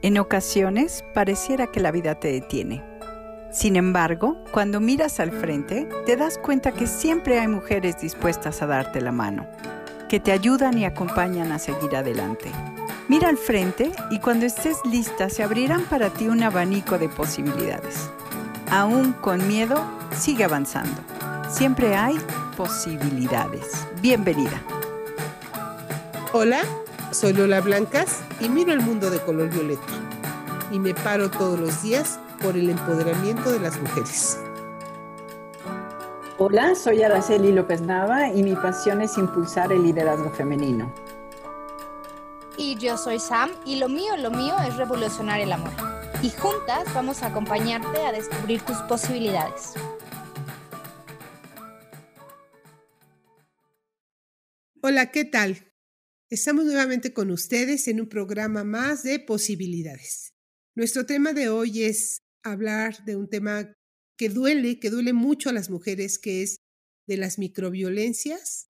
En ocasiones pareciera que la vida te detiene. Sin embargo, cuando miras al frente, te das cuenta que siempre hay mujeres dispuestas a darte la mano, que te ayudan y acompañan a seguir adelante. Mira al frente y cuando estés lista se abrirán para ti un abanico de posibilidades. Aún con miedo, sigue avanzando. Siempre hay posibilidades. Bienvenida. Hola, soy Lola Blancas y miro el mundo de color violeta. Y me paro todos los días por el empoderamiento de las mujeres. Hola, soy Araceli López Nava y mi pasión es impulsar el liderazgo femenino. Y yo soy Sam y lo mío, lo mío es revolucionar el amor. Y juntas vamos a acompañarte a descubrir tus posibilidades. Hola, ¿qué tal? Estamos nuevamente con ustedes en un programa más de posibilidades. Nuestro tema de hoy es hablar de un tema que duele, que duele mucho a las mujeres, que es de las microviolencias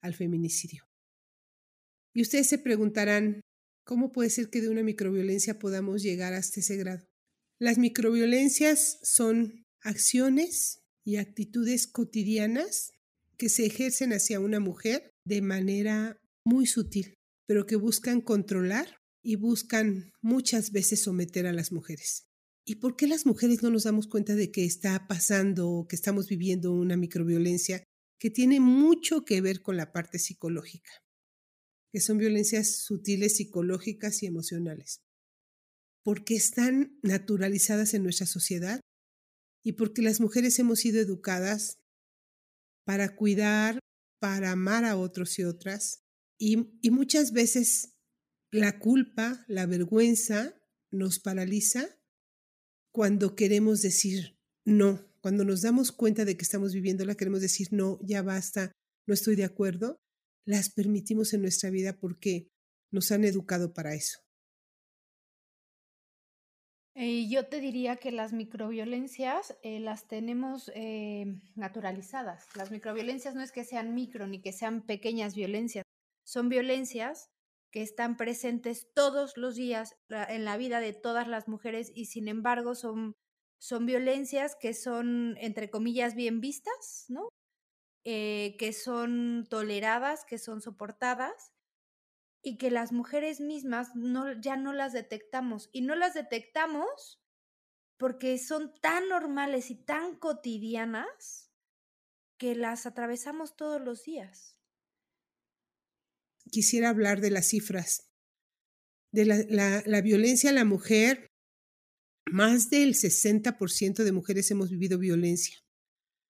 al feminicidio. Y ustedes se preguntarán, ¿cómo puede ser que de una microviolencia podamos llegar hasta ese grado? Las microviolencias son acciones y actitudes cotidianas que se ejercen hacia una mujer de manera muy sutil, pero que buscan controlar y buscan muchas veces someter a las mujeres. ¿Y por qué las mujeres no nos damos cuenta de que está pasando, que estamos viviendo una microviolencia que tiene mucho que ver con la parte psicológica? Que son violencias sutiles, psicológicas y emocionales. Porque están naturalizadas en nuestra sociedad y porque las mujeres hemos sido educadas para cuidar, para amar a otros y otras, y, muchas veces la culpa, la vergüenza nos paraliza cuando queremos decir no, cuando nos damos cuenta de que estamos viviéndola, queremos decir no, ya basta, no estoy de acuerdo, las permitimos en nuestra vida porque nos han educado para eso. Eh, yo te diría que las microviolencias eh, las tenemos eh, naturalizadas. Las microviolencias no es que sean micro ni que sean pequeñas violencias, son violencias que están presentes todos los días en la vida de todas las mujeres y sin embargo son, son violencias que son, entre comillas, bien vistas, ¿no? Eh, que son toleradas, que son soportadas y que las mujeres mismas no, ya no las detectamos. Y no las detectamos porque son tan normales y tan cotidianas que las atravesamos todos los días quisiera hablar de las cifras. De la, violencia a la mujer, más del 60% de mujeres hemos vivido violencia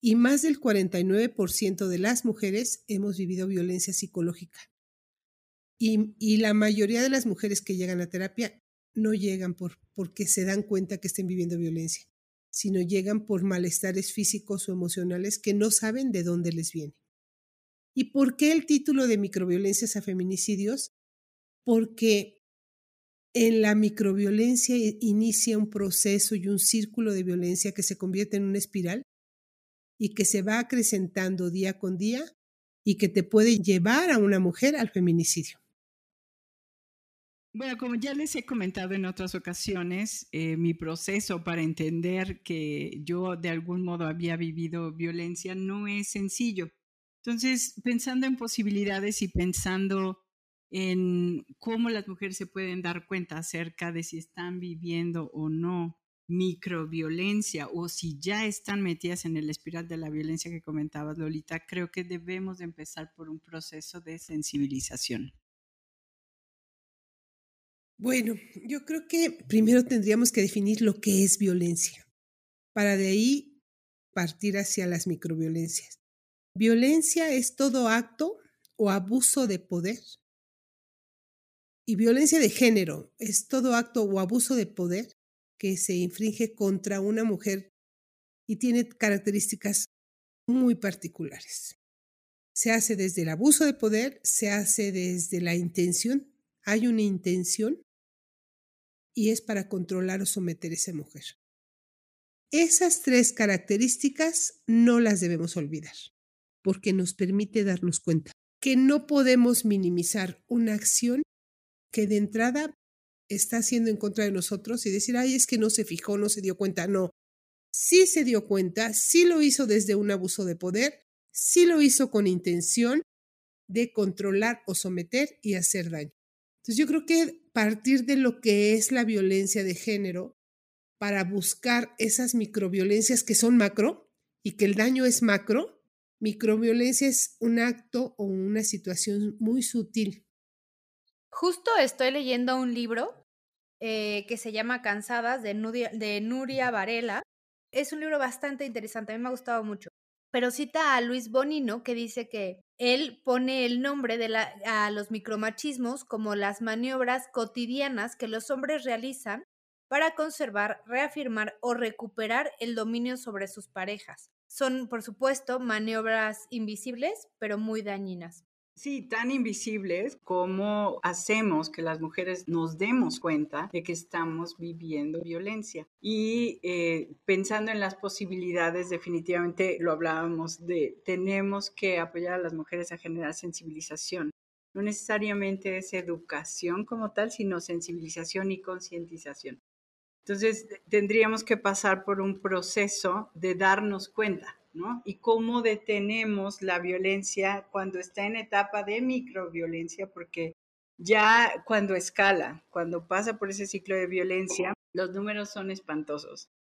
y más del 49% de las mujeres hemos vivido violencia psicológica. Y, la mayoría de las mujeres que llegan a terapia no llegan por, porque se dan cuenta que estén viviendo violencia, sino llegan por malestares físicos o emocionales que no saben de dónde les viene. ¿Y por qué el título de microviolencias a feminicidios? Porque en la microviolencia inicia un proceso y un círculo de violencia que se convierte en una espiral y que se va acrecentando día con día y que te puede llevar a una mujer al feminicidio. Bueno, como ya les he comentado en otras ocasiones, eh, mi proceso para entender que yo de algún modo había vivido violencia no es sencillo. Entonces, pensando en posibilidades y pensando en cómo las mujeres se pueden dar cuenta acerca de si están viviendo o no microviolencia o si ya están metidas en el espiral de la violencia que comentabas, Lolita, creo que debemos de empezar por un proceso de sensibilización. Bueno, yo creo que primero tendríamos que definir lo que es violencia, para de ahí partir hacia las microviolencias. Violencia es todo acto o abuso de poder. Y violencia de género es todo acto o abuso de poder que se infringe contra una mujer y tiene características muy particulares. Se hace desde el abuso de poder, se hace desde la intención, hay una intención y es para controlar o someter a esa mujer. Esas tres características no las debemos olvidar porque nos permite darnos cuenta que no podemos minimizar una acción que de entrada está haciendo en contra de nosotros y decir, ay, es que no se fijó, no se dio cuenta. No, sí se dio cuenta, sí lo hizo desde un abuso de poder, sí lo hizo con intención de controlar o someter y hacer daño. Entonces yo creo que partir de lo que es la violencia de género para buscar esas microviolencias que son macro y que el daño es macro, microviolencia es un acto o una situación muy sutil. Justo estoy leyendo un libro eh, que se llama Cansadas de de Nuria Varela. Es un libro bastante interesante, a mí me ha gustado mucho pero cita a Luis Bonino que dice que él pone el nombre de la, a los micromachismos como las maniobras cotidianas que los hombres realizan para conservar, reafirmar o recuperar el dominio sobre sus parejas. Son, por supuesto, maniobras invisibles, pero muy dañinas. Sí, tan invisibles como hacemos que las mujeres nos demos cuenta de que estamos viviendo violencia. Y eh, pensando en las posibilidades, definitivamente lo hablábamos de, tenemos que apoyar a las mujeres a generar sensibilización. No necesariamente es educación como tal, sino sensibilización y concientización. Entonces, tendríamos que pasar por un proceso de darnos cuenta y cómo detenemos la violencia cuando está en etapa de microviolencia, porque ya cuando escala, cuando pasa por ese ciclo de violencia, los números son espantosos.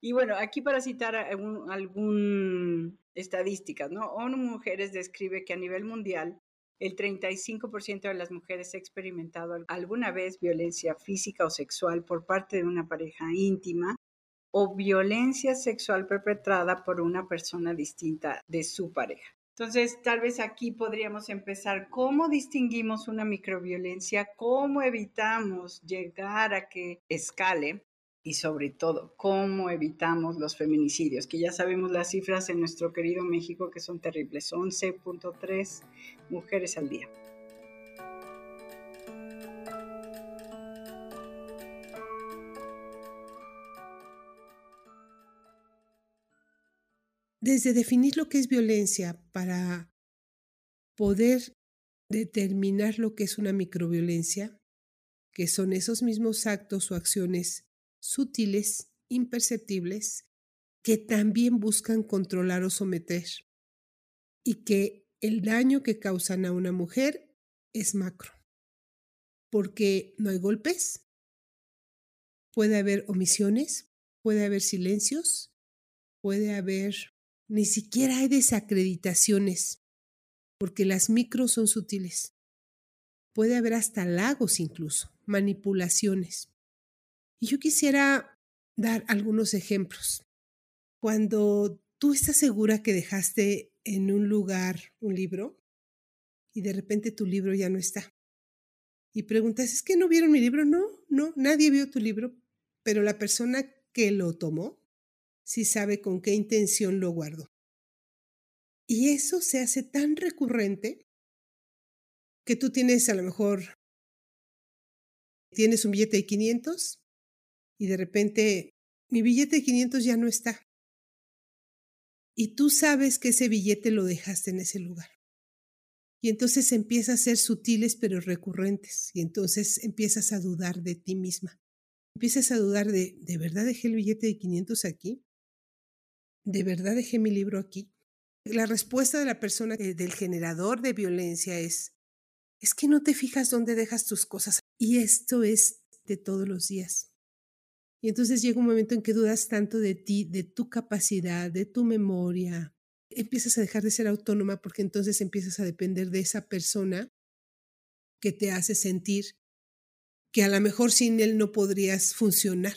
Y bueno, aquí para citar algún, algún estadísticas, ¿no? ONU Mujeres describe que a nivel mundial el 35% de las mujeres ha experimentado alguna vez violencia física o sexual por parte de una pareja íntima o violencia sexual perpetrada por una persona distinta de su pareja. Entonces, tal vez aquí podríamos empezar. Cómo distinguimos una microviolencia, cómo evitamos llegar a que escale y sobre todo, cómo evitamos los feminicidios, que ya sabemos las cifras en nuestro querido México que son terribles, 11.3 mujeres al día. desde definir lo que es violencia para poder determinar lo que es una microviolencia, que son esos mismos actos o acciones sutiles, imperceptibles, que también buscan controlar o someter, y que el daño que causan a una mujer es macro, porque no hay golpes, puede haber omisiones, puede haber silencios, puede haber ni siquiera hay desacreditaciones, porque las micros son sutiles. Puede haber hasta lagos incluso, manipulaciones. Y yo quisiera dar algunos ejemplos. Cuando tú estás segura que dejaste en un lugar un libro y de repente tu libro ya no está. Y preguntas, ¿es que no vieron mi libro? No, no, nadie vio tu libro, pero la persona que lo tomó si sabe con qué intención lo guardo. Y eso se hace tan recurrente que tú tienes a lo mejor, tienes un billete de 500 y de repente mi billete de 500 ya no está. Y tú sabes que ese billete lo dejaste en ese lugar. Y entonces empieza a ser sutiles pero recurrentes. Y entonces empiezas a dudar de ti misma. Empiezas a dudar de, ¿de verdad dejé el billete de 500 aquí? ¿de verdad dejé mi libro aquí? La respuesta de la persona, eh, del generador de violencia es, es que no te fijas dónde dejas tus cosas. Y esto es de todos los días. Y entonces llega un momento en que dudas tanto de ti, de tu capacidad, de tu memoria. Empiezas a dejar de ser autónoma porque entonces empiezas a depender de esa persona que te hace sentir que a lo mejor sin él no podrías funcionar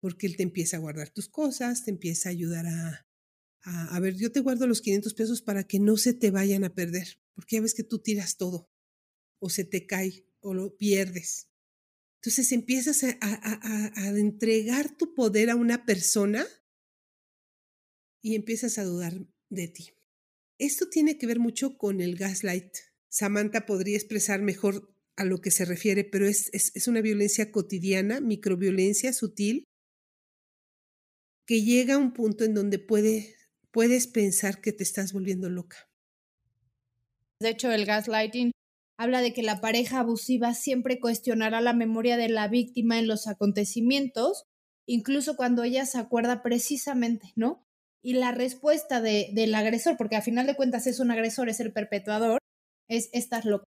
porque él te empieza a guardar tus cosas, te empieza a ayudar a, a, ver, yo te guardo los 500 pesos para que no se te vayan a perder, porque ya ves que tú tiras todo, o se te cae, o lo pierdes. Entonces empiezas a, a, a entregar tu poder a una persona y empiezas a dudar de ti. Esto tiene que ver mucho con el gaslight. Samantha podría expresar mejor a lo que se refiere, pero es, es, es, una violencia cotidiana, microviolencia sutil, que llega a un punto en donde puedes pensar que te estás volviendo loca. De hecho, el gaslighting habla de que la pareja abusiva siempre cuestionará la memoria de la víctima en los acontecimientos, incluso cuando ella se acuerda precisamente, ¿no? Y la respuesta de, del agresor, porque a final de cuentas es un agresor, es el perpetuador, es estar loco.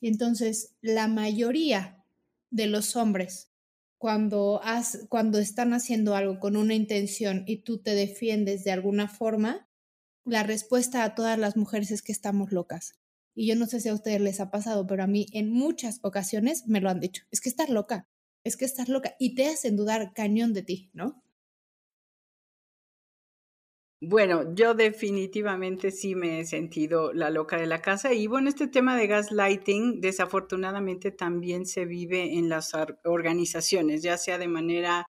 Y entonces la mayoría de los hombres, cuando, has, cuando están haciendo algo con una intención y tú te defiendes de alguna forma, la respuesta a todas las mujeres es que estamos locas. Y yo no sé si a ustedes les ha pasado, pero a mí en muchas ocasiones me lo han dicho. Es que estás loca, es que estás loca y te hacen dudar cañón de ti, ¿no? Bueno, yo definitivamente sí me he sentido la loca de la casa y bueno, este tema de gaslighting desafortunadamente también se vive en las organizaciones, ya sea de manera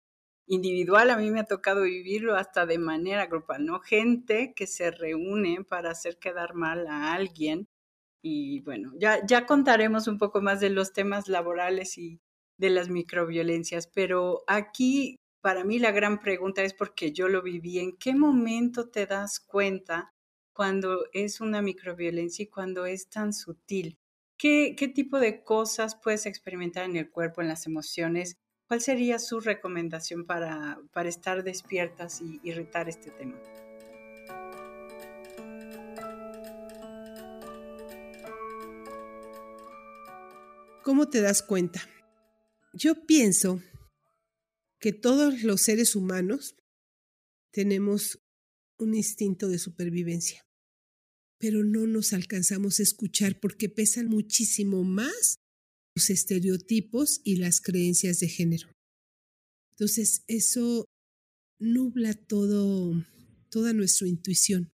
individual, a mí me ha tocado vivirlo hasta de manera grupal, ¿no? Gente que se reúne para hacer quedar mal a alguien y bueno, ya, ya contaremos un poco más de los temas laborales y de las microviolencias, pero aquí para mí la gran pregunta es porque yo lo viví, ¿en qué momento te das cuenta cuando es una microviolencia y cuando es tan sutil? ¿Qué, qué tipo de cosas puedes experimentar en el cuerpo, en las emociones? ¿Cuál sería su recomendación para, para estar despiertas y irritar este tema? ¿Cómo te das cuenta? Yo pienso que todos los seres humanos tenemos un instinto de supervivencia, pero no nos alcanzamos a escuchar porque pesan muchísimo más los estereotipos y las creencias de género. Entonces, eso nubla todo, toda nuestra intuición.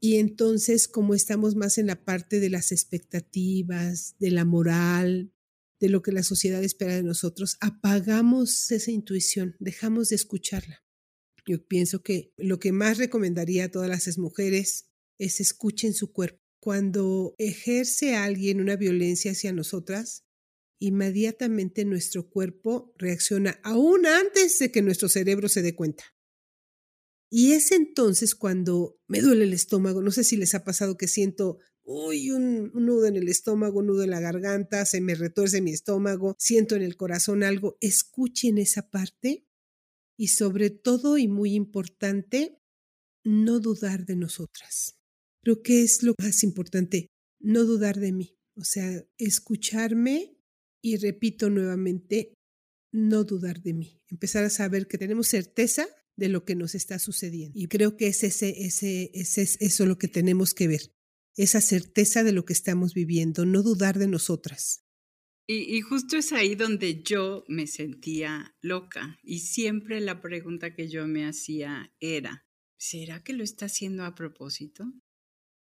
Y entonces, como estamos más en la parte de las expectativas, de la moral, de lo que la sociedad espera de nosotros, apagamos esa intuición, dejamos de escucharla. Yo pienso que lo que más recomendaría a todas las mujeres es escuchen su cuerpo. Cuando ejerce alguien una violencia hacia nosotras, inmediatamente nuestro cuerpo reacciona aún antes de que nuestro cerebro se dé cuenta. Y es entonces cuando me duele el estómago, no sé si les ha pasado que siento uy, un, nudo en el estómago, un nudo en la garganta, se me retuerce mi estómago, siento en el corazón algo, escuchen esa parte y sobre todo y muy importante, no dudar de nosotras. Creo que es lo más importante, no dudar de mí, o sea, escucharme y repito nuevamente, no dudar de mí, empezar a saber que tenemos certeza de lo que nos está sucediendo. Y creo que es ese, ese, ese, es eso lo que tenemos que ver esa certeza de lo que estamos viviendo, no dudar de nosotras. Y, justo es ahí donde yo me sentía loca y siempre la pregunta que yo me hacía era, ¿será que lo está haciendo a propósito?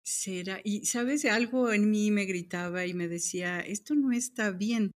¿Será? Y sabes, algo en mí me gritaba y me decía, esto no está bien.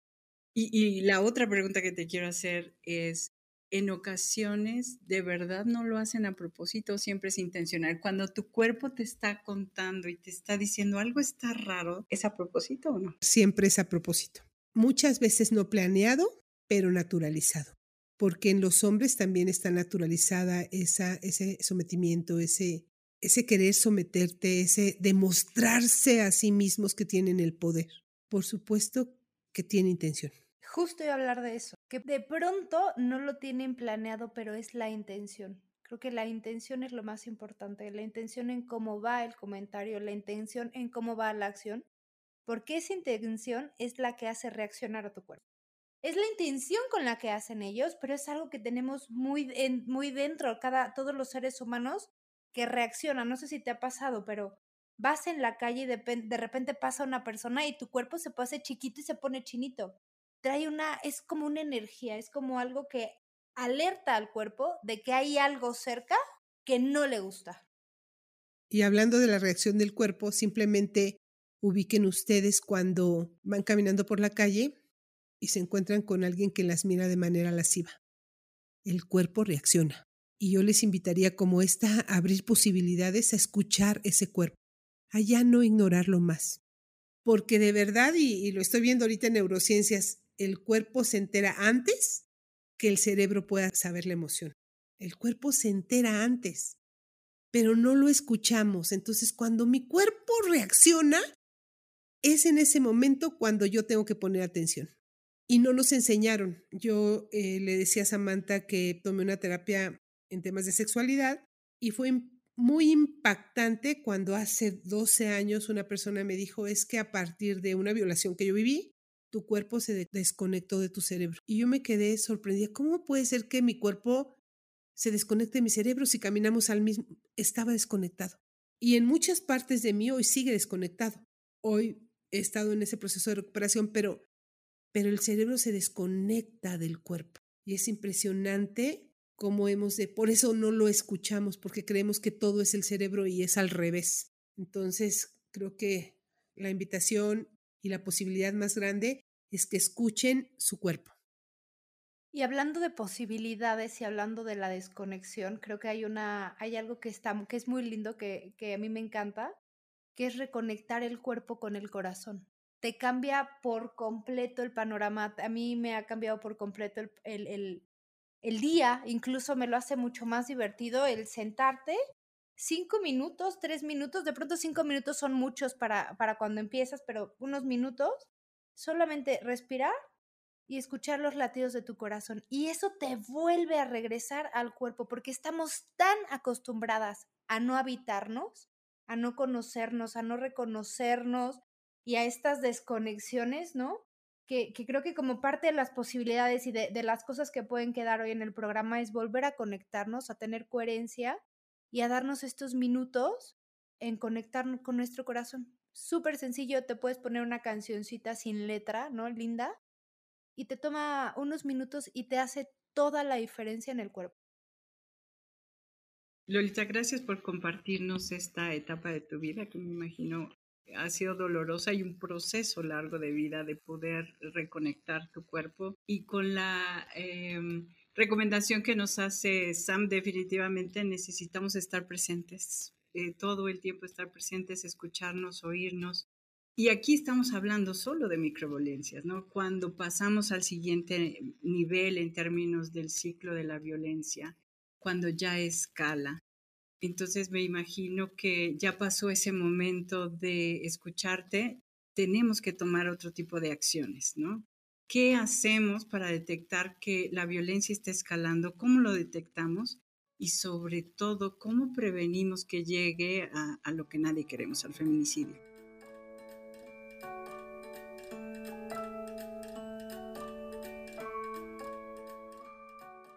y la otra pregunta que te quiero hacer es, en ocasiones de verdad no lo hacen a propósito, siempre es intencional. Cuando tu cuerpo te está contando y te está diciendo algo está raro, ¿es a propósito o no? Siempre es a propósito. Muchas veces no planeado, pero naturalizado. Porque en los hombres también está naturalizada esa, ese sometimiento, ese, ese querer someterte, ese demostrarse a sí mismos que tienen el poder. Por supuesto que tiene intención. Justo iba a hablar de eso, que de pronto no lo tienen planeado, pero es la intención. Creo que la intención es lo más importante, la intención en cómo va el comentario, la intención en cómo va la acción, porque esa intención es la que hace reaccionar a tu cuerpo. Es la intención con la que hacen ellos, pero es algo que tenemos muy, muy dentro, cada, todos los seres humanos que reaccionan. No sé si te ha pasado, pero vas en la calle y de, de repente pasa una persona y tu cuerpo se pone chiquito y se pone chinito trae una, es como una energía, es como algo que alerta al cuerpo de que hay algo cerca que no le gusta. Y hablando de la reacción del cuerpo, simplemente ubiquen ustedes cuando van caminando por la calle y se encuentran con alguien que las mira de manera lasciva. El cuerpo reacciona. Y yo les invitaría como esta a abrir posibilidades a escuchar ese cuerpo, a ya no ignorarlo más. Porque de verdad, y, y lo estoy viendo ahorita en neurociencias, el cuerpo se entera antes que el cerebro pueda saber la emoción. El cuerpo se entera antes, pero no lo escuchamos. Entonces, cuando mi cuerpo reacciona, es en ese momento cuando yo tengo que poner atención. Y no nos enseñaron. Yo eh, le decía a Samantha que tomé una terapia en temas de sexualidad y fue muy impactante cuando hace 12 años una persona me dijo es que a partir de una violación que yo viví, tu cuerpo se desconectó de tu cerebro. Y yo me quedé sorprendida. ¿Cómo puede ser que mi cuerpo se desconecte de mi cerebro si caminamos al mismo? Estaba desconectado. Y en muchas partes de mí hoy sigue desconectado. Hoy he estado en ese proceso de recuperación, pero, pero el cerebro se desconecta del cuerpo. Y es impresionante cómo hemos de, por eso no lo escuchamos, porque creemos que todo es el cerebro y es al revés. Entonces, creo que la invitación y la posibilidad más grande es que escuchen su cuerpo. Y hablando de posibilidades y hablando de la desconexión, creo que hay una, hay algo que está, que es muy lindo, que, que a mí me encanta, que es reconectar el cuerpo con el corazón. Te cambia por completo el panorama. A mí me ha cambiado por completo el, el, el, el día, incluso me lo hace mucho más divertido el sentarte cinco minutos, tres minutos, de pronto cinco minutos son muchos para, para cuando empiezas, pero unos minutos, solamente respirar y escuchar los latidos de tu corazón. Y eso te vuelve a regresar al cuerpo, porque estamos tan acostumbradas a no habitarnos, a no conocernos, a no reconocernos y a estas desconexiones, ¿no? Que, que creo que como parte de las posibilidades y de, de las cosas que pueden quedar hoy en el programa es volver a conectarnos, a tener coherencia y a darnos estos minutos en conectar con nuestro corazón. Súper sencillo, te puedes poner una cancioncita sin letra, ¿no? Linda. Y te toma unos minutos y te hace toda la diferencia en el cuerpo. Lolita, gracias por compartirnos esta etapa de tu vida que me imagino ha sido dolorosa y un proceso largo de vida de poder reconectar tu cuerpo y con la eh, recomendación que nos hace Sam, definitivamente necesitamos estar presentes, eh, todo el tiempo estar presentes, escucharnos, oírnos. Y aquí estamos hablando solo de microviolencias, ¿no? Cuando pasamos al siguiente nivel en términos del ciclo de la violencia, cuando ya escala. Entonces me imagino que ya pasó ese momento de escucharte, tenemos que tomar otro tipo de acciones, ¿no? ¿Qué hacemos para detectar que la violencia está escalando? ¿Cómo lo detectamos? Y sobre todo, ¿cómo prevenimos que llegue a, lo que nadie queremos, al feminicidio?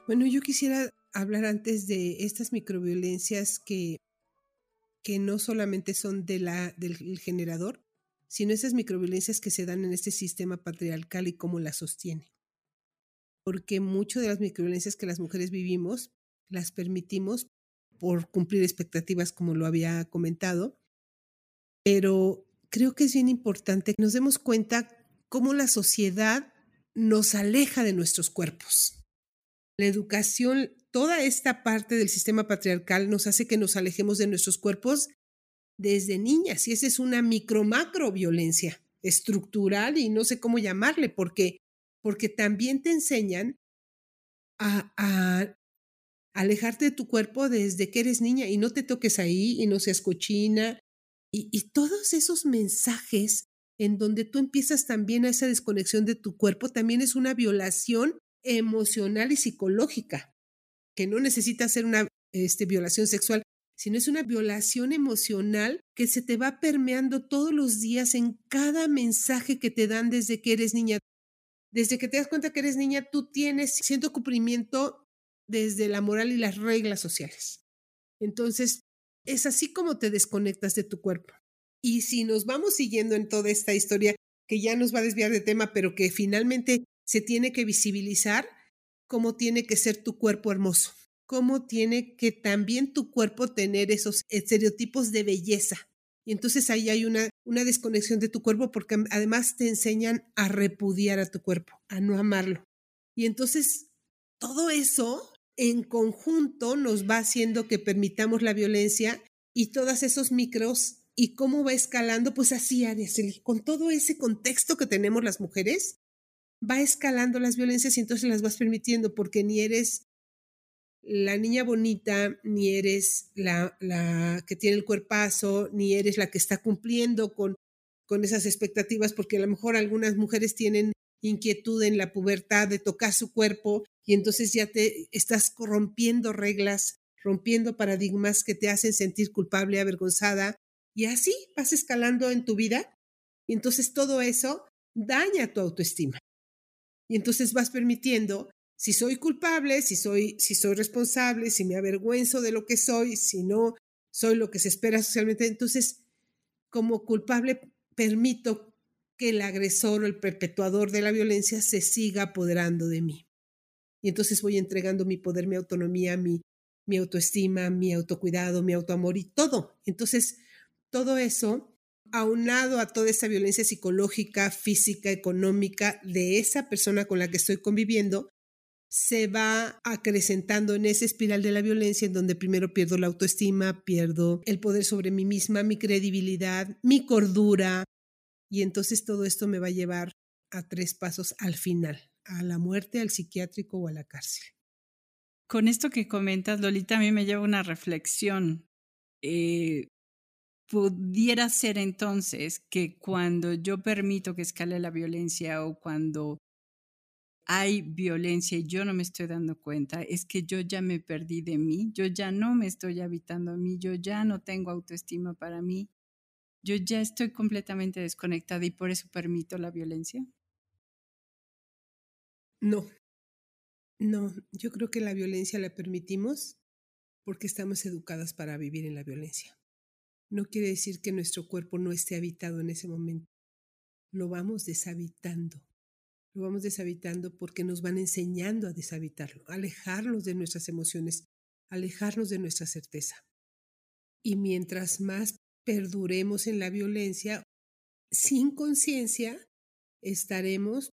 Bueno, yo quisiera hablar antes de estas microviolencias que, que no solamente son de la, del generador, sino esas microviolencias que se dan en este sistema patriarcal y cómo la sostiene. Porque muchas de las microviolencias que las mujeres vivimos las permitimos por cumplir expectativas, como lo había comentado, pero creo que es bien importante que nos demos cuenta cómo la sociedad nos aleja de nuestros cuerpos. La educación, toda esta parte del sistema patriarcal nos hace que nos alejemos de nuestros cuerpos desde niñas y esa es una micro macro violencia estructural y no sé cómo llamarle porque porque también te enseñan a, a, alejarte de tu cuerpo desde que eres niña y no te toques ahí y no seas cochina y, todos esos mensajes en donde tú empiezas también a esa desconexión de tu cuerpo también es una violación emocional y psicológica que no necesita ser una este, violación sexual, sino es una violación emocional que se te va permeando todos los días en cada mensaje que te dan desde que eres niña. Desde que te das cuenta que eres niña, tú tienes cierto cumplimiento desde la moral y las reglas sociales. Entonces, es así como te desconectas de tu cuerpo. Y si nos vamos siguiendo en toda esta historia, que ya nos va a desviar de tema, pero que finalmente se tiene que visibilizar, cómo tiene que ser tu cuerpo hermoso cómo tiene que también tu cuerpo tener esos estereotipos de belleza. Y entonces ahí hay una, una desconexión de tu cuerpo porque además te enseñan a repudiar a tu cuerpo, a no amarlo. Y entonces todo eso en conjunto nos va haciendo que permitamos la violencia y todos esos micros y cómo va escalando, pues así, Arias, con todo ese contexto que tenemos las mujeres, va escalando las violencias y entonces las vas permitiendo porque ni eres la niña bonita, ni eres la, la que tiene el cuerpazo, ni eres la que está cumpliendo con, con esas expectativas porque a lo mejor algunas mujeres tienen inquietud en la pubertad de tocar su cuerpo y entonces ya te estás rompiendo reglas, rompiendo paradigmas que te hacen sentir culpable, avergonzada y así vas escalando en tu vida y entonces todo eso daña tu autoestima. Y entonces vas permitiendo si soy culpable, si soy si soy responsable, si me avergüenzo de lo que soy, si no soy lo que se espera socialmente, entonces como culpable permito que el agresor o el perpetuador de la violencia se siga apoderando de mí. Y entonces voy entregando mi poder, mi autonomía, mi, mi autoestima, mi autocuidado, mi autoamor y todo. Entonces, todo eso, aunado a toda esa violencia psicológica, física, económica de esa persona con la que estoy conviviendo, se va acrecentando en esa espiral de la violencia en donde primero pierdo la autoestima, pierdo el poder sobre mí misma, mi credibilidad, mi cordura, y entonces todo esto me va a llevar a tres pasos al final, a la muerte, al psiquiátrico o a la cárcel. Con esto que comentas, Lolita, a mí me lleva una reflexión. Eh, pudiera ser entonces que cuando yo permito que escale la violencia o cuando hay violencia y yo no me estoy dando cuenta, es que yo ya me perdí de mí, yo ya no me estoy habitando a mí, yo ya no tengo autoestima para mí, yo ya estoy completamente desconectada y por eso permito la violencia? No, no, yo creo que la violencia la permitimos porque estamos educadas para vivir en la violencia. No quiere decir que nuestro cuerpo no esté habitado en ese momento. Lo vamos deshabitando. Lo vamos deshabitando porque nos van enseñando a deshabitarlo, alejarnos de nuestras emociones, alejarnos de nuestra certeza. Y mientras más perduremos en la violencia, sin conciencia, estaremos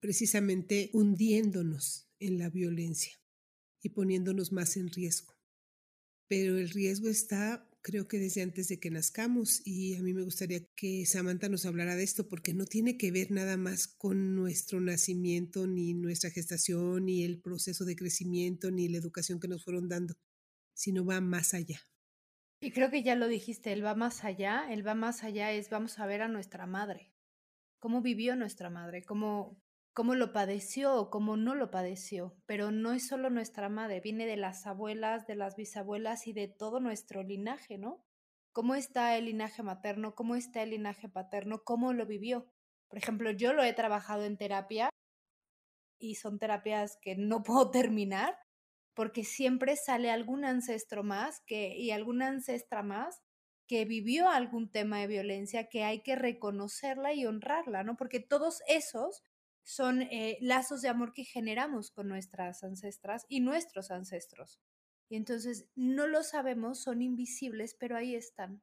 precisamente hundiéndonos en la violencia y poniéndonos más en riesgo. Pero el riesgo está, creo que desde antes de que nazcamos, y a mí me gustaría que Samantha nos hablara de esto, porque no tiene que ver nada más con nuestro nacimiento, ni nuestra gestación, ni el proceso de crecimiento, ni la educación que nos fueron dando, sino va más allá. Y creo que ya lo dijiste, él va más allá, él va más allá, es vamos a ver a nuestra madre, cómo vivió nuestra madre, cómo, cómo lo padeció o cómo no lo padeció, pero no es solo nuestra madre, viene de las abuelas, de las bisabuelas y de todo nuestro linaje, ¿no? ¿Cómo está el linaje materno? ¿Cómo está el linaje paterno? ¿Cómo lo vivió? Por ejemplo, yo lo he trabajado en terapia y son terapias que no puedo terminar porque siempre sale algún ancestro más que, y alguna ancestra más que vivió algún tema de violencia que hay que reconocerla y honrarla, ¿no? Porque todos esos son eh, lazos de amor que generamos con nuestras ancestras y nuestros ancestros. Y entonces no lo sabemos, son invisibles, pero ahí están.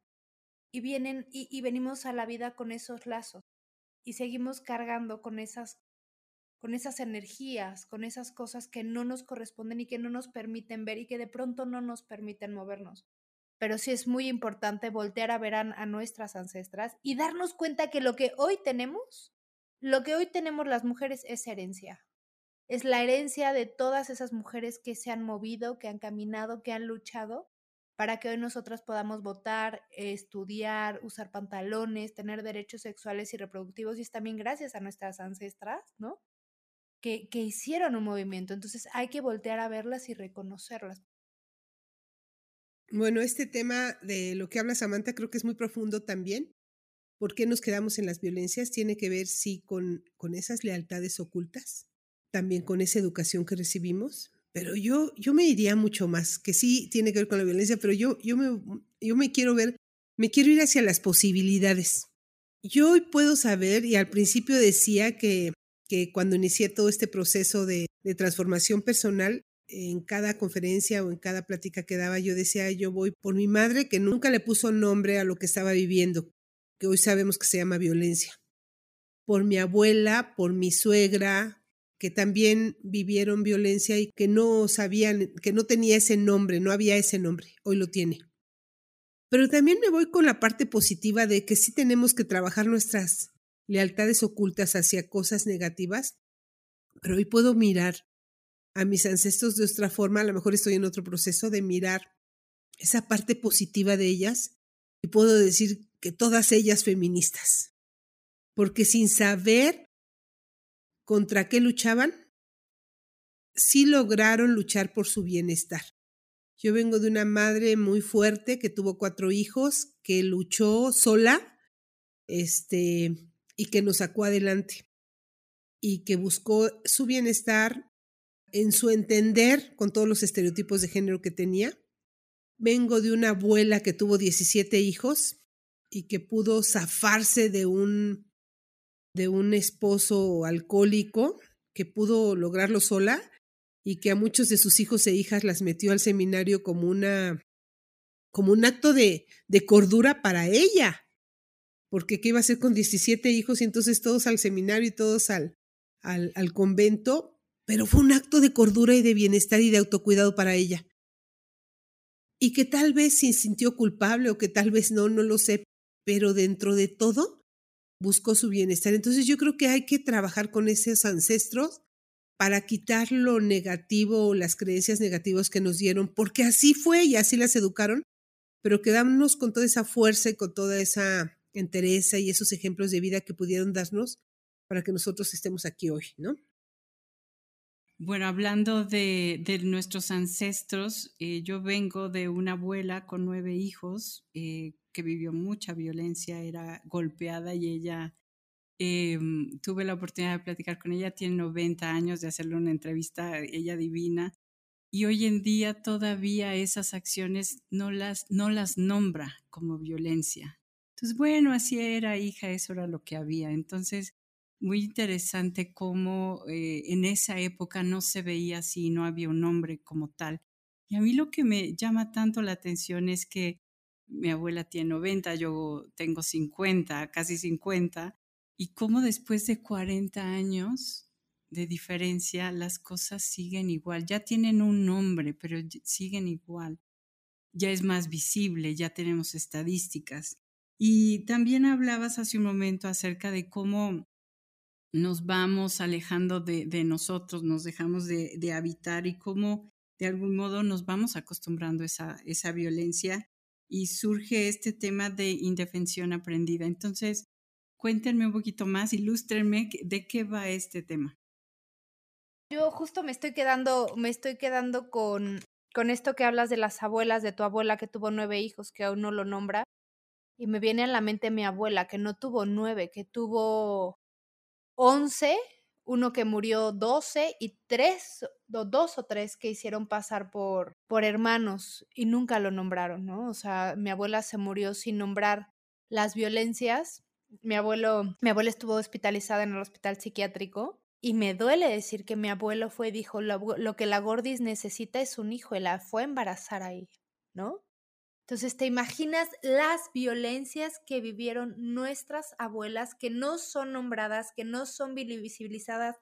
Y vienen y, venimos a la vida con esos lazos y seguimos cargando con esas con esas energías, con esas cosas que no nos corresponden y que no nos permiten ver y que de pronto no nos permiten movernos. Pero sí es muy importante voltear a ver a, nuestras ancestras y darnos cuenta que lo que hoy tenemos, lo que hoy tenemos las mujeres es herencia. Es la herencia de todas esas mujeres que se han movido, que han caminado, que han luchado para que hoy nosotras podamos votar, estudiar, usar pantalones, tener derechos sexuales y reproductivos. Y es también gracias a nuestras ancestras, ¿no? que, hicieron un movimiento. Entonces hay que voltear a verlas y reconocerlas. Bueno, este tema de lo que habla Samantha creo que es muy profundo también. ¿Por qué nos quedamos en las violencias? Tiene que ver, sí, con, con esas lealtades ocultas, también con esa educación que recibimos, pero yo, yo me iría mucho más, que sí tiene que ver con la violencia, pero yo, yo, me, yo me quiero ver, me quiero ir hacia las posibilidades. Yo hoy puedo saber, y al principio decía que que cuando inicié todo este proceso de, transformación personal, en cada conferencia o en cada plática que daba, yo decía, yo voy por mi madre, que nunca le puso nombre a lo que estaba viviendo, que hoy sabemos que se llama violencia. Por mi abuela, por mi suegra, que también vivieron violencia y que no sabían, que no tenía ese nombre, no había ese nombre, hoy lo tiene. Pero también me voy con la parte positiva de que sí tenemos que trabajar nuestras lealtades ocultas hacia cosas negativas, pero hoy puedo mirar a mis ancestros de otra forma, a lo mejor estoy en otro proceso de mirar esa parte positiva de ellas y puedo decir que todas ellas feministas, porque sin saber contra qué luchaban, sí lograron luchar por su bienestar. Yo vengo de una madre muy fuerte que tuvo cuatro hijos, que luchó sola, este, y que nos sacó adelante y que buscó su bienestar en su entender con todos los estereotipos de género que tenía. Vengo de una abuela que tuvo 17 hijos y que pudo zafarse de un de un esposo alcohólico que pudo lograrlo sola y que a muchos de sus hijos e hijas las metió al seminario como una como un acto de, de cordura para ella. Porque qué iba a hacer con 17 hijos y entonces todos al seminario y todos al, al, al convento, pero fue un acto de cordura y de bienestar y de autocuidado para ella. Y que tal vez se sintió culpable o que tal vez no, no lo sé, pero dentro de todo buscó su bienestar. Entonces yo creo que hay que trabajar con esos ancestros para quitar lo negativo o las creencias negativas que nos dieron, porque así fue y así las educaron, pero quedámonos con toda esa fuerza y con toda esa entereza y esos ejemplos de vida que pudieron darnos para que nosotros estemos aquí hoy, ¿no? Bueno, hablando de, de nuestros ancestros, eh, yo vengo de una abuela con nueve hijos eh, que vivió mucha violencia, era golpeada y ella, eh, tuve la oportunidad de platicar con ella, tiene 90 años, de hacerle una entrevista, ella divina, y hoy en día todavía esas acciones no las, no las nombra como violencia. Entonces, bueno, así era, hija, eso era lo que había. Entonces, muy interesante cómo eh, en esa época no se veía así, no había un nombre como tal. Y a mí lo que me llama tanto la atención es que mi abuela tiene 90, yo tengo 50, casi 50, y cómo después de 40 años de diferencia las cosas siguen igual, ya tienen un nombre, pero siguen igual. Ya es más visible, ya tenemos estadísticas. Y también hablabas hace un momento acerca de cómo nos vamos alejando de, nosotros, nos dejamos de, habitar y cómo de algún modo nos vamos acostumbrando a esa, esa violencia y surge este tema de indefensión aprendida. Entonces, cuéntenme un poquito más, ilústrenme de qué va este tema. Yo justo me estoy quedando, me estoy quedando con, con esto que hablas de las abuelas, de tu abuela que tuvo nueve hijos, que aún no lo nombra. Y me viene a la mente mi abuela, que no tuvo nueve, que tuvo 11, uno que murió 12 y tres, dos o tres que hicieron pasar por, por hermanos y nunca lo nombraron, ¿no? O sea, mi abuela se murió sin nombrar las violencias. Mi abuelo, mi abuela estuvo hospitalizada en el hospital psiquiátrico y me duele decir que mi abuelo fue, dijo, lo, lo que la Gordis necesita es un hijo y la fue a embarazar ahí, ¿no? Entonces, ¿te imaginas las violencias que vivieron nuestras abuelas, que no son nombradas, que no son visibilizadas,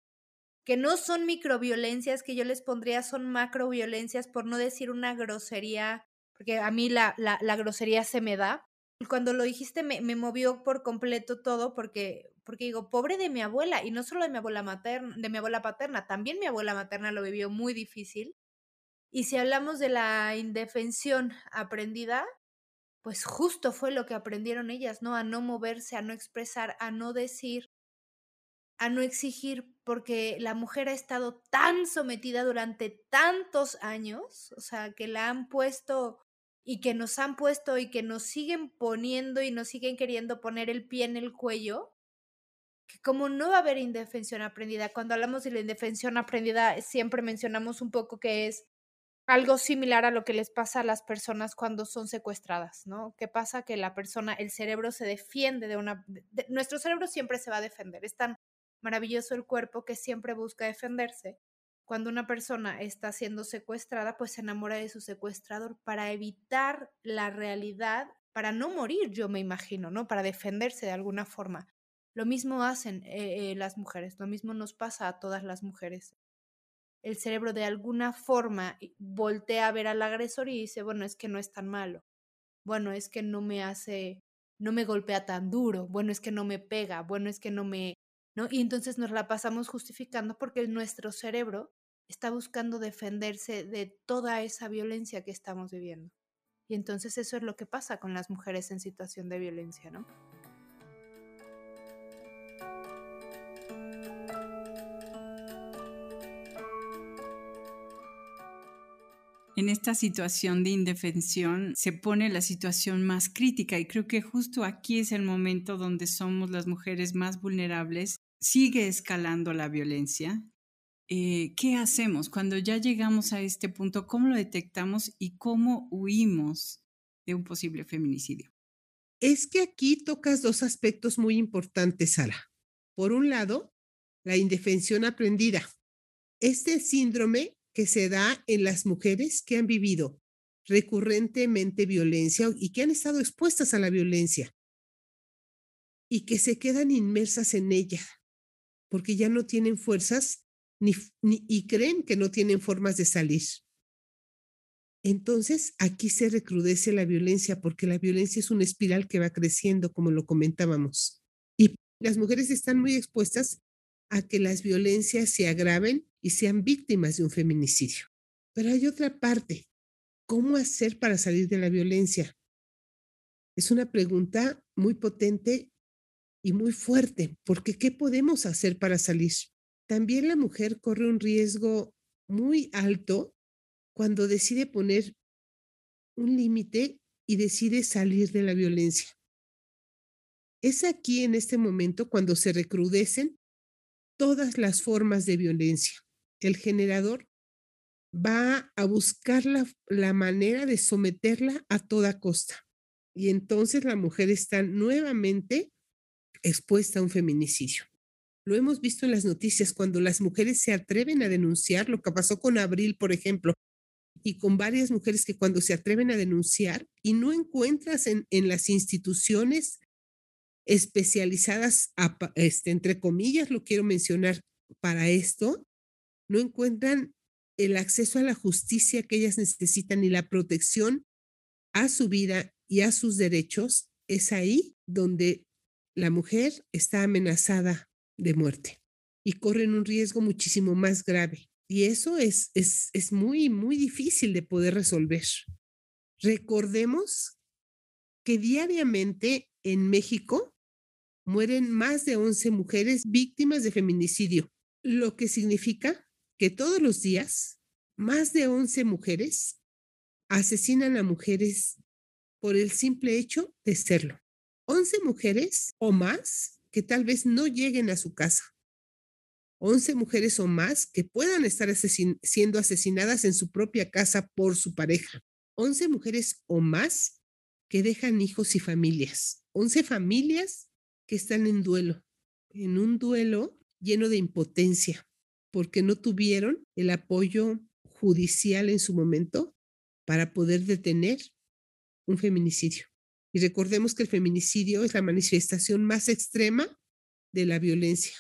que no son microviolencias, que yo les pondría son macroviolencias, por no decir una grosería, porque a mí la, la, grosería se me da. Cuando lo dijiste me, me, movió por completo todo, porque, porque digo, pobre de mi abuela, y no solo de mi abuela materna, de mi abuela paterna, también mi abuela materna lo vivió muy difícil. Y si hablamos de la indefensión aprendida, pues justo fue lo que aprendieron ellas, ¿no? A no moverse, a no expresar, a no decir, a no exigir, porque la mujer ha estado tan sometida durante tantos años, o sea, que la han puesto y que nos han puesto y que nos siguen poniendo y nos siguen queriendo poner el pie en el cuello, que como no va a haber indefensión aprendida, cuando hablamos de la indefensión aprendida siempre mencionamos un poco que es algo similar a lo que les pasa a las personas cuando son secuestradas, ¿no? ¿Qué pasa? Que la persona, el cerebro se defiende de una... nuestro cerebro siempre se va a defender. Es tan maravilloso el cuerpo que siempre busca defenderse. Cuando una persona está siendo secuestrada, pues se enamora de su secuestrador para evitar la realidad, para no morir, yo me imagino, ¿no? Para defenderse de alguna forma. Lo mismo hacen eh, eh, las mujeres, lo mismo nos pasa a todas las mujeres el cerebro de alguna forma voltea a ver al agresor y dice, bueno, es que no es tan malo, bueno, es que no me hace, no me golpea tan duro, bueno, es que no me pega, bueno, es que no me, ¿no? Y entonces nos la pasamos justificando porque nuestro cerebro está buscando defenderse de toda esa violencia que estamos viviendo. Y entonces eso es lo que pasa con las mujeres en situación de violencia, ¿no? en esta situación de indefensión se pone la situación más crítica y creo que justo aquí es el momento donde somos las mujeres más vulnerables Sigue escalando la violencia. Eh, ¿Qué hacemos cuando ya llegamos a este punto? ¿Cómo lo detectamos y cómo huimos de un posible feminicidio? Es que aquí tocas dos aspectos muy importantes, Sara. Por un lado, la indefensión aprendida. Este síndrome que se da en las mujeres que han vivido recurrentemente violencia y que han estado expuestas a la violencia y que se quedan inmersas en ella porque ya no tienen fuerzas ni, y creen que no tienen formas de salir. Entonces, aquí se recrudece la violencia porque la violencia es una espiral que va creciendo, como lo comentábamos. Y las mujeres están muy expuestas a que las violencias se agraven y sean víctimas de un feminicidio. Pero hay otra parte. ¿Cómo hacer para salir de la violencia? Es una pregunta muy potente y muy fuerte, porque ¿qué podemos hacer para salir? También la mujer corre un riesgo muy alto cuando decide poner un límite y decide salir de la violencia. Es aquí en este momento cuando se recrudecen todas las formas de violencia el generador va a buscar la, manera de someterla a toda costa. Y entonces la mujer está nuevamente expuesta a un feminicidio. Lo hemos visto en las noticias cuando las mujeres se atreven a denunciar, lo que pasó con Abril, por ejemplo, y con varias mujeres que cuando se atreven a denunciar y no encuentras en, en las instituciones especializadas, este, entre comillas, lo quiero mencionar para esto, no encuentran el acceso a la justicia que ellas necesitan y la protección a su vida y a sus derechos, es ahí donde la mujer está amenazada de muerte y corren un riesgo muchísimo más grave. Y eso es, es, es muy, muy difícil de poder resolver. Recordemos que diariamente en México mueren más de 11 mujeres víctimas de feminicidio, lo que significa que todos los días más de 11 mujeres asesinan a mujeres por el simple hecho de serlo. 11 mujeres o más que tal vez no lleguen a su casa. 11 mujeres o más que puedan estar siendo asesinadas en su propia casa por su pareja. 11 mujeres o más que dejan hijos y familias. 11 familias que están en duelo, en un duelo lleno de impotencia, porque no tuvieron el apoyo judicial en su momento para poder detener un feminicidio. Y recordemos que el feminicidio es la manifestación más extrema de la violencia,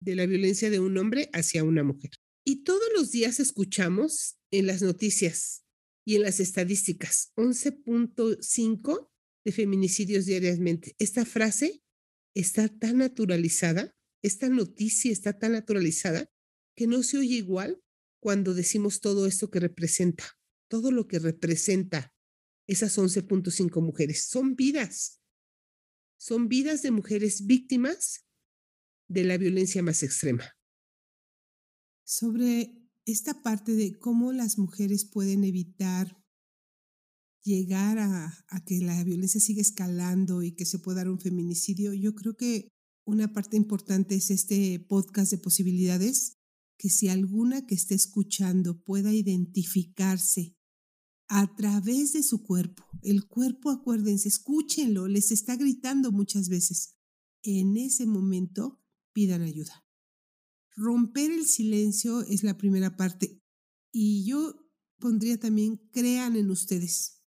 de la violencia de un hombre hacia una mujer. Y todos los días escuchamos en las noticias y en las estadísticas 11.5 de feminicidios diariamente. Esta frase está tan naturalizada, esta noticia está tan naturalizada que no se oye igual cuando decimos todo esto que representa, todo lo que representa esas 11.5 mujeres. Son vidas, son vidas de mujeres víctimas de la violencia más extrema. Sobre esta parte de cómo las mujeres pueden evitar llegar a, que la violencia siga escalando y que se pueda dar un feminicidio, yo creo que una parte importante es este podcast de posibilidades que si alguna que esté escuchando pueda identificarse a través de su cuerpo, el cuerpo, acuérdense, escúchenlo, les está gritando muchas veces. En ese momento, pidan ayuda. Romper el silencio es la primera parte. Y yo pondría también, crean en ustedes.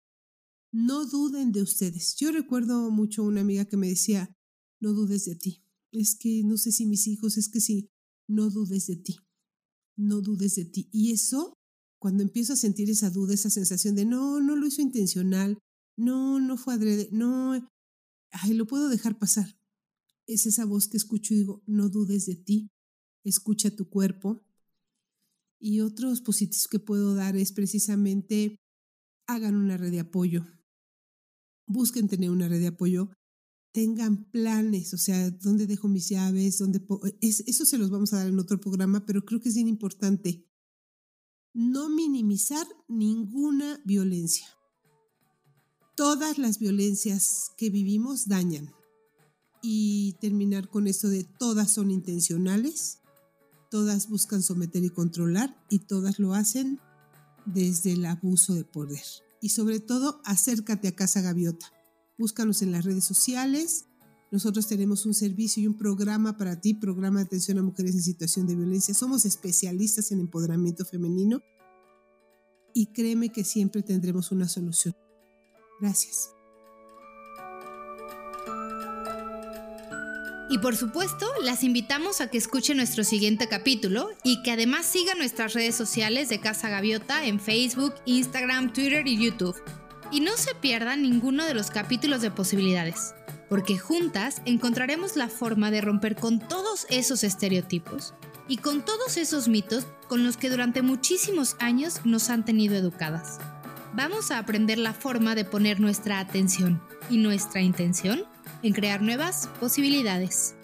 No duden de ustedes. Yo recuerdo mucho una amiga que me decía, no dudes de ti. Es que no sé si mis hijos, es que si no dudes de ti no dudes de ti. Y eso, cuando empiezo a sentir esa duda, esa sensación de no, no lo hizo intencional, no, no fue adrede, no, ay, lo puedo dejar pasar. Es esa voz que escucho y digo, no dudes de ti, escucha tu cuerpo. Y otros positivos que puedo dar es precisamente hagan una red de apoyo. Busquen tener una red de apoyo tengan planes, o sea, dónde dejo mis llaves, dónde eso se los vamos a dar en otro programa, pero creo que es bien importante. No minimizar ninguna violencia. Todas las violencias que vivimos dañan. Y terminar con esto de todas son intencionales, todas buscan someter y controlar y todas lo hacen desde el abuso de poder. Y sobre todo, acércate a Casa Gaviota. Búscanos en las redes sociales. Nosotros tenemos un servicio y un programa para ti, programa de atención a mujeres en situación de violencia. Somos especialistas en empoderamiento femenino y créeme que siempre tendremos una solución. Gracias. Y por supuesto, las invitamos a que escuchen nuestro siguiente capítulo y que además sigan nuestras redes sociales de Casa Gaviota en Facebook, Instagram, Twitter y YouTube. Y no se pierdan ninguno de los capítulos de posibilidades, porque juntas encontraremos la forma de romper con todos esos estereotipos y con todos esos mitos con los que durante muchísimos años nos han tenido educadas. Vamos a aprender la forma de poner nuestra atención y nuestra intención en crear nuevas posibilidades.